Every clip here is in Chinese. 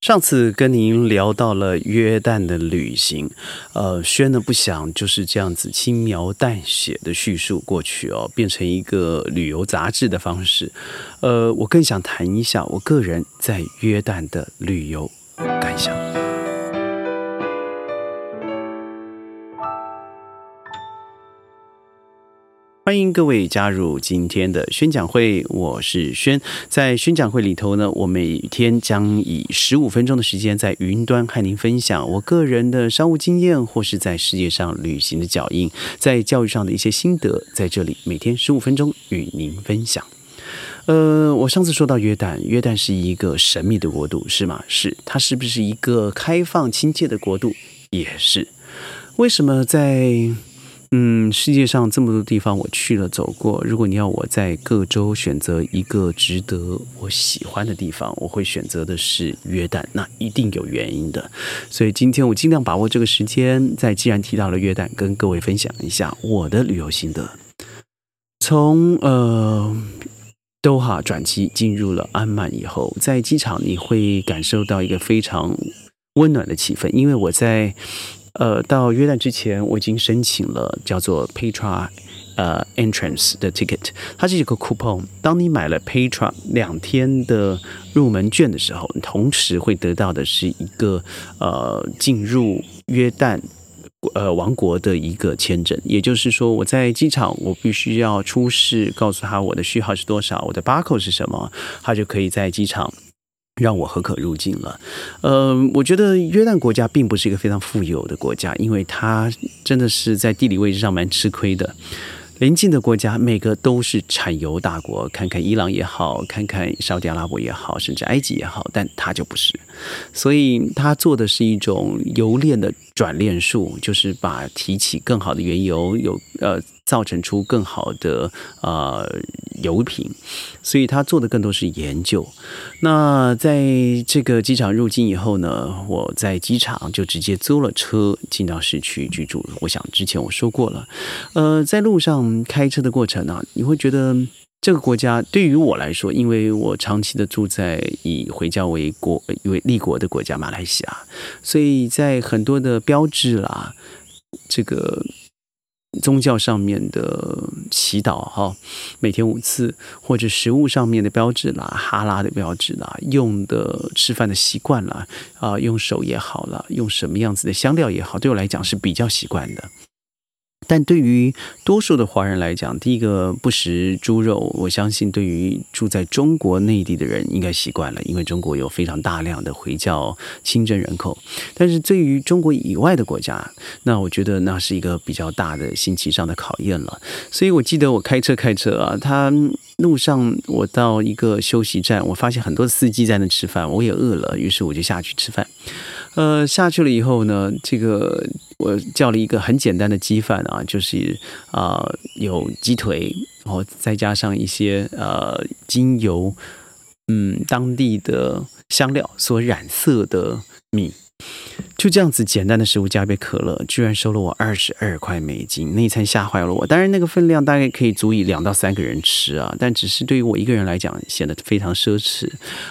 上次跟您聊到了约旦的旅行，呃，宣呢不想就是这样子轻描淡写的叙述过去哦，变成一个旅游杂志的方式，呃，我更想谈一下我个人在约旦的旅游感想。欢迎各位加入今天的宣讲会，我是轩。在宣讲会里头呢，我每天将以十五分钟的时间在云端和您分享我个人的商务经验，或是在世界上旅行的脚印，在教育上的一些心得，在这里每天十五分钟与您分享。呃，我上次说到约旦，约旦是一个神秘的国度，是吗？是。它是不是一个开放亲切的国度？也是。为什么在？嗯，世界上这么多地方我去了走过，如果你要我在各州选择一个值得我喜欢的地方，我会选择的是约旦，那一定有原因的。所以今天我尽量把握这个时间，在既然提到了约旦，跟各位分享一下我的旅游心得。从呃多哈转机进入了安曼以后，在机场你会感受到一个非常温暖的气氛，因为我在。呃，到约旦之前，我已经申请了叫做 Petra 呃 Entrance 的 ticket，它是一个 coupon。当你买了 Petra 两天的入门券的时候，同时会得到的是一个呃进入约旦呃王国的一个签证。也就是说，我在机场，我必须要出示，告诉他我的序号是多少，我的 barcode 是什么，他就可以在机场。让我何可入境了。呃，我觉得约旦国家并不是一个非常富有的国家，因为它真的是在地理位置上蛮吃亏的。邻近的国家每个都是产油大国，看看伊朗也好，看看沙特阿拉伯也好，甚至埃及也好，但它就不是。所以它做的是一种油炼的转炼术，就是把提起更好的原油，有呃。造成出更好的呃油品，所以他做的更多是研究。那在这个机场入境以后呢，我在机场就直接租了车进到市区居住。我想之前我说过了，呃，在路上开车的过程呢，你会觉得这个国家对于我来说，因为我长期的住在以回教为国为立国的国家马来西亚，所以在很多的标志啦，这个。宗教上面的祈祷哈，每天五次，或者食物上面的标志啦，哈拉的标志啦，用的吃饭的习惯啦，啊，用手也好了，用什么样子的香料也好，对我来讲是比较习惯的。但对于多数的华人来讲，第一个不食猪肉，我相信对于住在中国内地的人应该习惯了，因为中国有非常大量的回教清真人口。但是对于中国以外的国家，那我觉得那是一个比较大的心气上的考验了。所以我记得我开车开车啊，他路上我到一个休息站，我发现很多司机在那吃饭，我也饿了，于是我就下去吃饭。呃，下去了以后呢，这个我叫了一个很简单的鸡饭啊，就是啊有鸡腿，然后再加上一些呃精油，嗯，当地的香料所染色的米。就这样子简单的食物加一杯可乐，居然收了我二十二块美金，那一餐吓坏了我。当然那个分量大概可以足以两到三个人吃啊，但只是对于我一个人来讲显得非常奢侈。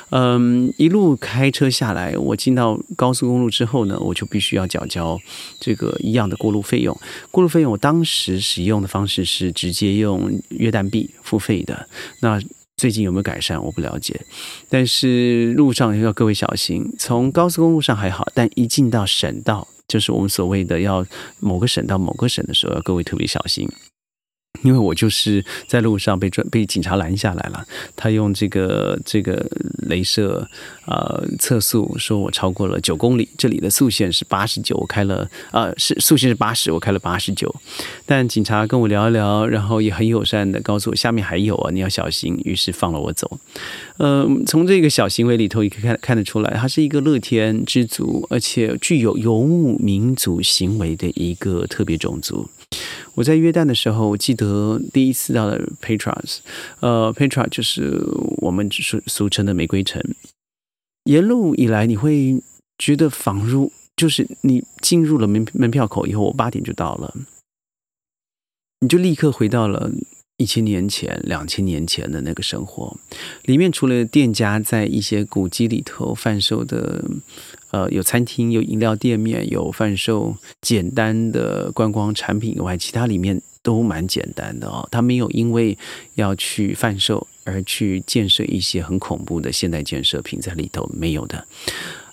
嗯，一路开车下来，我进到高速公路之后呢，我就必须要缴交这个一样的过路费用。过路费用我当时使用的方式是直接用约旦币付费的。那最近有没有改善？我不了解，但是路上要各位小心。从高速公路上还好，但一进到省道，就是我们所谓的要某个省到某个省的时候，要各位特别小心。因为我就是在路上被被警察拦下来了，他用这个这个镭射呃测速，说我超过了九公里，这里的速限是八十九，我开了呃是速限是八十，我开了八十九，但警察跟我聊一聊，然后也很友善的告诉我下面还有啊，你要小心，于是放了我走。呃，从这个小行为里头也可以看看得出来，他是一个乐天知足，而且具有游牧民族行为的一个特别种族。我在约旦的时候，我记得第一次到了 Petras，呃，Petra 就是我们俗俗称的玫瑰回程。沿路以来，你会觉得仿如就是你进入了门门票口以后，我八点就到了，你就立刻回到了一千年前、两千年前的那个生活，里面除了店家在一些古迹里头贩售的，呃，有餐厅、有饮料店面、有贩售简单的观光产品以外，其他里面都蛮简单的哦。他没有因为要去贩售而去建设一些很恐怖的现代建设品在里头，没有的。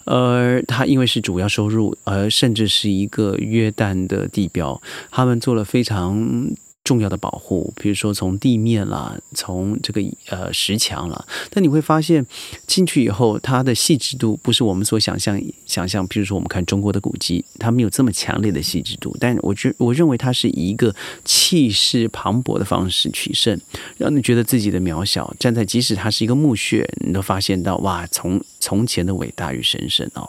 而他因为是主要收入，而甚至是一个约旦的地标，他们做了非常。重要的保护，比如说从地面啦，从这个呃石墙啦，但你会发现进去以后，它的细致度不是我们所想象想象。比如说我们看中国的古迹，它没有这么强烈的细致度，但我觉我认为它是以一个气势磅礴的方式取胜，让你觉得自己的渺小。站在即使它是一个墓穴，你都发现到哇，从从前的伟大与神圣哦。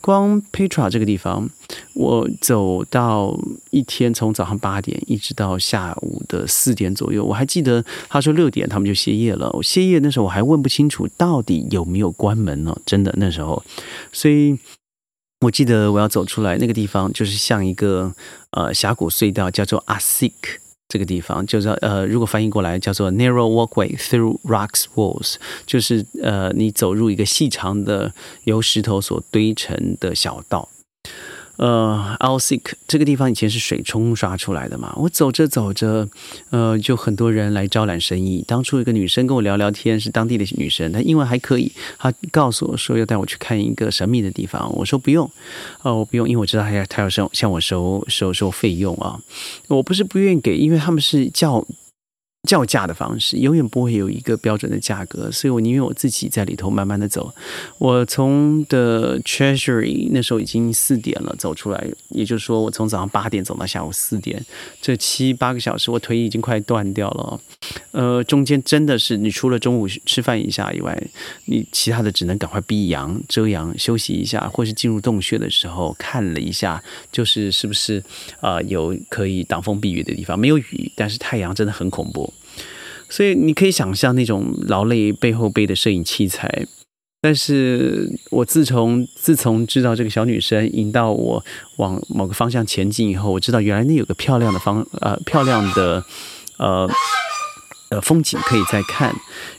光 Petra 这个地方，我走到一天，从早上八点一直到下午的四点左右。我还记得他说六点他们就歇业了。歇业那时候我还问不清楚到底有没有关门呢？真的那时候，所以我记得我要走出来那个地方，就是像一个呃峡谷隧道，叫做 Asik。这个地方就是呃，如果翻译过来叫做 narrow walkway through rocks walls，就是呃，你走入一个细长的由石头所堆成的小道。呃 a l s i k 这个地方以前是水冲刷出来的嘛。我走着走着，呃，就很多人来招揽生意。当初一个女生跟我聊聊天，是当地的女生，她英文还可以。她告诉我说要带我去看一个神秘的地方。我说不用，哦，我不用，因为我知道她要她要收向我收收收费用啊。我不是不愿意给，因为他们是叫。叫价的方式永远不会有一个标准的价格，所以我宁愿我自己在里头慢慢的走。我从的 Treasury 那时候已经四点了，走出来，也就是说我从早上八点走到下午四点，这七八个小时，我腿已经快断掉了。呃，中间真的是你除了中午吃饭一下以外，你其他的只能赶快避阳遮阳休息一下，或是进入洞穴的时候看了一下，就是是不是啊有可以挡风避雨的地方，没有雨，但是太阳真的很恐怖。所以你可以想象那种劳累背后背的摄影器材，但是我自从自从知道这个小女生引导我往某个方向前进以后，我知道原来那有个漂亮的方呃漂亮的呃呃风景可以再看，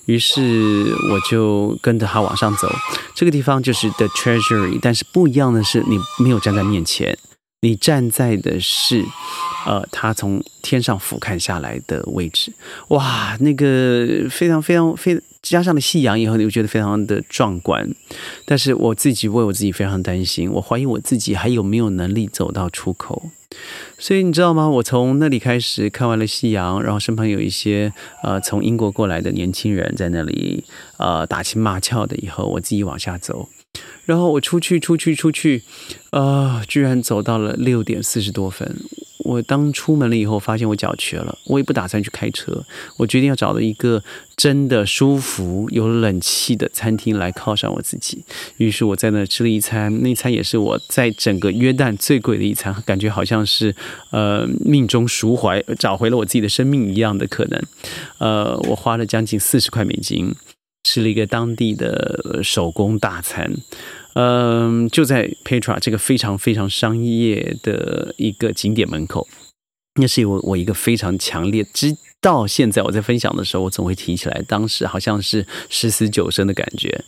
于是我就跟着她往上走。这个地方就是 The Treasury，但是不一样的是，你没有站在面前。你站在的是，呃，他从天上俯瞰下来的位置，哇，那个非常非常非加上了夕阳以后，你会觉得非常的壮观。但是我自己为我自己非常担心，我怀疑我自己还有没有能力走到出口。所以你知道吗？我从那里开始看完了夕阳，然后身旁有一些呃从英国过来的年轻人在那里呃打情骂俏的，以后我自己往下走。然后我出去，出去，出去，啊！居然走到了六点四十多分。我当出门了以后，发现我脚瘸了。我也不打算去开车，我决定要找到一个真的舒服、有冷气的餐厅来犒赏我自己。于是我在那吃了一餐，那餐也是我在整个约旦最贵的一餐，感觉好像是呃命中赎回，找回了我自己的生命一样的可能。呃，我花了将近四十块美金。吃了一个当地的手工大餐，嗯，就在 Petra 这个非常非常商业的一个景点门口，那是我我一个非常强烈，直到现在我在分享的时候，我总会提起来，当时好像是十死九生的感觉。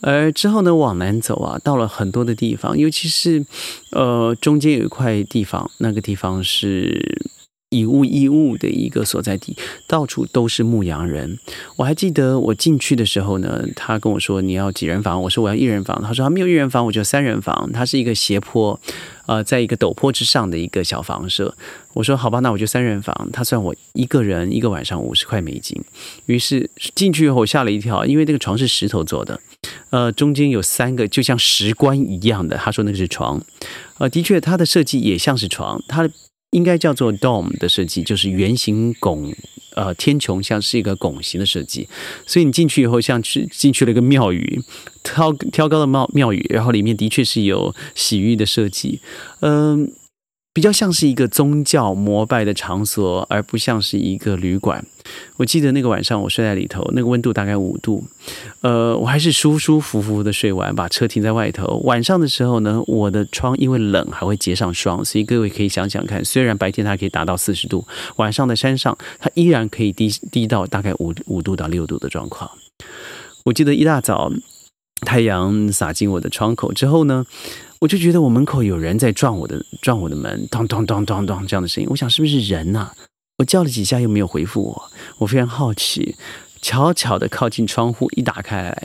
而之后呢，往南走啊，到了很多的地方，尤其是呃中间有一块地方，那个地方是。以物易物的一个所在地，到处都是牧羊人。我还记得我进去的时候呢，他跟我说你要几人房，我说我要一人房。他说他没有一人房，我就三人房。它是一个斜坡，呃，在一个陡坡之上的一个小房舍。我说好吧，那我就三人房。他算我一个人一个晚上五十块美金。于是进去以后我吓了一跳，因为那个床是石头做的，呃，中间有三个就像石棺一样的。他说那个是床，呃，的确它的设计也像是床，它。应该叫做 dome 的设计，就是圆形拱，呃，天穹像是一个拱形的设计，所以你进去以后像去进去了一个庙宇，挑挑高的庙庙宇，然后里面的确是有洗浴的设计，嗯，比较像是一个宗教膜拜的场所，而不像是一个旅馆。我记得那个晚上我睡在里头，那个温度大概五度，呃，我还是舒舒服服的睡完，把车停在外头。晚上的时候呢，我的窗因为冷还会结上霜，所以各位可以想想看，虽然白天它可以达到四十度，晚上的山上它依然可以低低到大概五五度到六度的状况。我记得一大早太阳洒进我的窗口之后呢。我就觉得我门口有人在撞我的撞我的门，咚咚咚咚咚这样的声音。我想是不是人呐？我叫了几下又没有回复我，我非常好奇，悄悄的靠近窗户一打开来，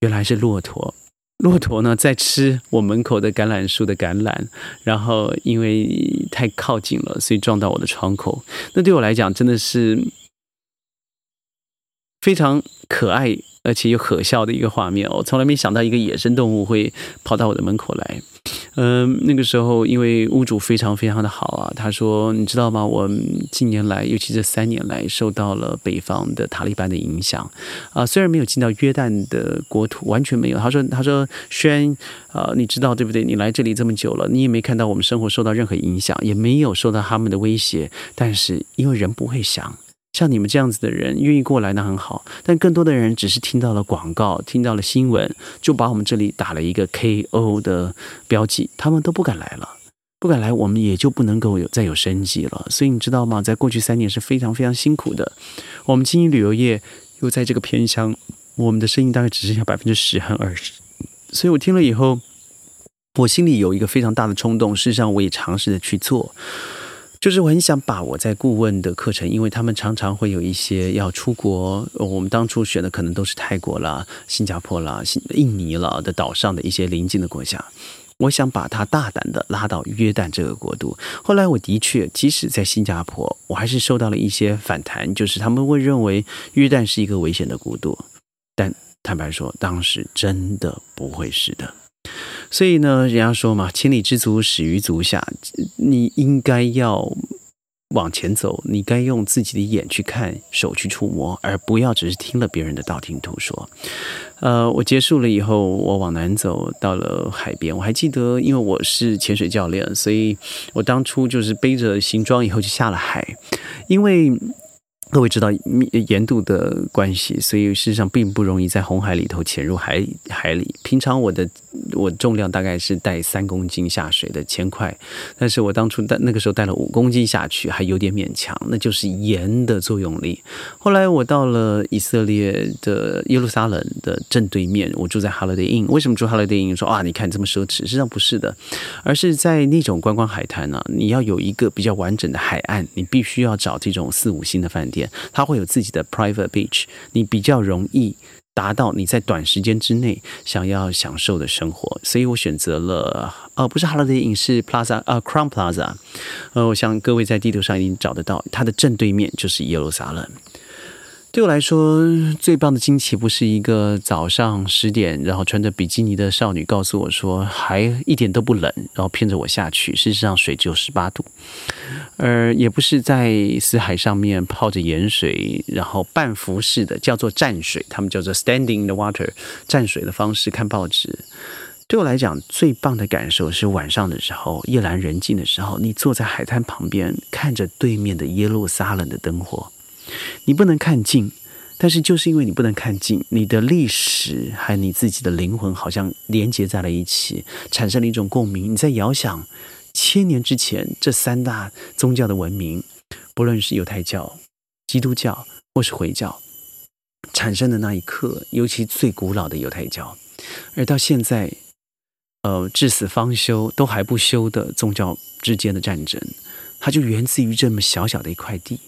原来是骆驼。骆驼呢在吃我门口的橄榄树的橄榄，然后因为太靠近了，所以撞到我的窗口。那对我来讲真的是非常可爱。而且又可笑的一个画面，我从来没想到一个野生动物会跑到我的门口来。嗯，那个时候因为屋主非常非常的好啊，他说：“你知道吗？我近年来，尤其这三年来，受到了北方的塔利班的影响啊。虽然没有进到约旦的国土，完全没有。他说：他说，轩啊，你知道对不对？你来这里这么久了，你也没看到我们生活受到任何影响，也没有受到他们的威胁。但是因为人不会想。”像你们这样子的人愿意过来，那很好。但更多的人只是听到了广告，听到了新闻，就把我们这里打了一个 KO 的标记，他们都不敢来了，不敢来，我们也就不能够有再有生机了。所以你知道吗？在过去三年是非常非常辛苦的。我们经营旅游业又在这个偏乡，我们的生意大概只剩下百分之十和二十。所以我听了以后，我心里有一个非常大的冲动，事实上我也尝试着去做。就是我很想把我在顾问的课程，因为他们常常会有一些要出国，我们当初选的可能都是泰国啦、新加坡啦、印尼啦的岛上的一些邻近的国家，我想把它大胆的拉到约旦这个国度。后来我的确，即使在新加坡，我还是受到了一些反弹，就是他们会认为约旦是一个危险的国度。但坦白说，当时真的不会是的。所以呢，人家说嘛，“千里之足，始于足下”。你应该要往前走，你该用自己的眼去看，手去触摸，而不要只是听了别人的道听途说。呃，我结束了以后，我往南走到了海边。我还记得，因为我是潜水教练，所以我当初就是背着行装以后就下了海，因为。各位知道盐度的关系，所以事实上并不容易在红海里头潜入海海里。平常我的我重量大概是带三公斤下水的铅块，但是我当初带那个时候带了五公斤下去，还有点勉强，那就是盐的作用力。后来我到了以色列的耶路撒冷的正对面，我住在 Holiday Inn。为什么住 Holiday Inn？说啊，你看这么奢侈，实际上不是的，而是在那种观光海滩呢，你要有一个比较完整的海岸，你必须要找这种四五星的饭店。它会有自己的 private beach，你比较容易达到你在短时间之内想要享受的生活，所以我选择了呃，不是 Holiday Inn，是 Plaza，呃，Crown Plaza，呃，我想各位在地图上已经找得到，它的正对面就是耶路撒冷。对我来说，最棒的惊奇不是一个早上十点，然后穿着比基尼的少女告诉我说还一点都不冷，然后骗着我下去。事实上，水只有十八度，而也不是在死海上面泡着盐水，然后半浮式的叫做蘸水，他们叫做 standing in the water 蘸水的方式看报纸。对我来讲，最棒的感受是晚上的时候，夜阑人静的时候，你坐在海滩旁边，看着对面的耶路撒冷的灯火。你不能看近，但是就是因为你不能看近，你的历史和你自己的灵魂好像连接在了一起，产生了一种共鸣。你在遥想千年之前这三大宗教的文明，不论是犹太教、基督教或是回教产生的那一刻，尤其最古老的犹太教，而到现在，呃，至死方休都还不休的宗教之间的战争，它就源自于这么小小的一块地。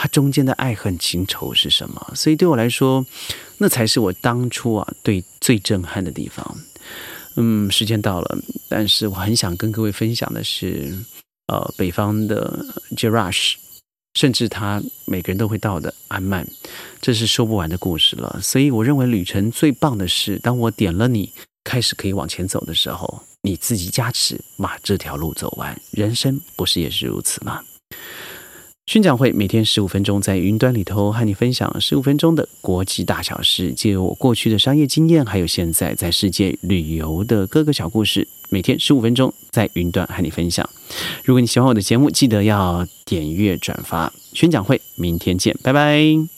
它中间的爱恨情仇是什么？所以对我来说，那才是我当初啊对最震撼的地方。嗯，时间到了，但是我很想跟各位分享的是，呃，北方的 Jerash，甚至他每个人都会到的安曼，这是说不完的故事了。所以我认为旅程最棒的是，当我点了你开始可以往前走的时候，你自己加持把这条路走完。人生不是也是如此吗？宣讲会每天十五分钟，在云端里头和你分享十五分钟的国际大小事，借由我过去的商业经验，还有现在在世界旅游的各个小故事，每天十五分钟在云端和你分享。如果你喜欢我的节目，记得要点阅转发。宣讲会明天见，拜拜。